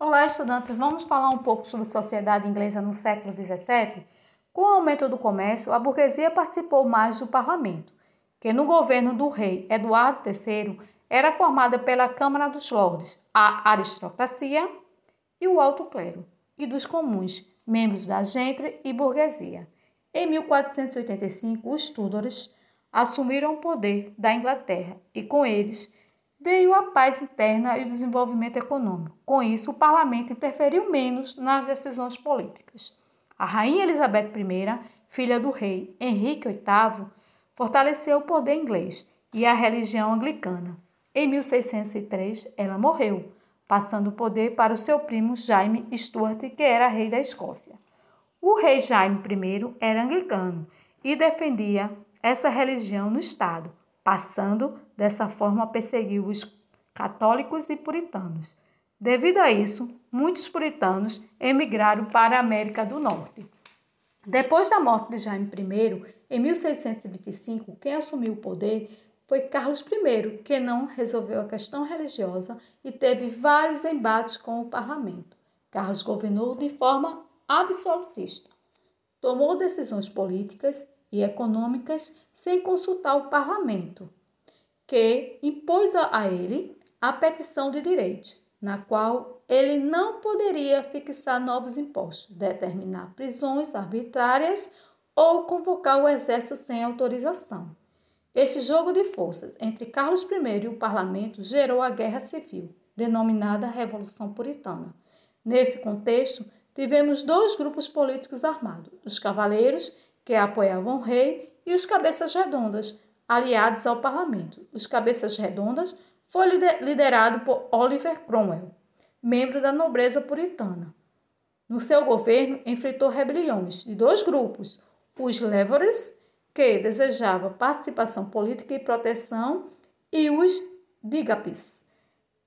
Olá, estudantes. Vamos falar um pouco sobre sociedade inglesa no século XVII? Com o aumento do comércio, a burguesia participou mais do parlamento, que no governo do rei Eduardo III era formada pela Câmara dos Lordes, a aristocracia e o alto clero, e dos comuns, membros da gente e burguesia. Em 1485, os Tudors assumiram o poder da Inglaterra e, com eles, veio a paz interna e o desenvolvimento econômico. Com isso, o parlamento interferiu menos nas decisões políticas. A rainha Elizabeth I, filha do rei Henrique VIII, fortaleceu o poder inglês e a religião anglicana. Em 1603, ela morreu, passando o poder para o seu primo Jaime Stuart, que era rei da Escócia. O rei Jaime I era anglicano e defendia essa religião no Estado, passando dessa forma a perseguir os católicos e puritanos. Devido a isso, muitos puritanos emigraram para a América do Norte. Depois da morte de Jaime I, em 1625, quem assumiu o poder foi Carlos I, que não resolveu a questão religiosa e teve vários embates com o parlamento. Carlos governou de forma absolutista. Tomou decisões políticas e econômicas sem consultar o parlamento, que impôs a ele a petição de direito, na qual ele não poderia fixar novos impostos, determinar prisões arbitrárias ou convocar o exército sem autorização. Esse jogo de forças entre Carlos I e o parlamento gerou a Guerra Civil, denominada Revolução Puritana. Nesse contexto, tivemos dois grupos políticos armados: os cavaleiros que apoiavam o rei, e os cabeças redondas, aliados ao parlamento. Os cabeças redondas foi liderado por Oliver Cromwell, membro da nobreza puritana. No seu governo, enfrentou rebeliões de dois grupos, os Leverets, que desejava participação política e proteção, e os Digapis,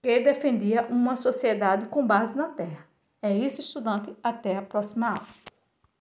que defendia uma sociedade com base na terra. É isso, estudante. Até a próxima aula.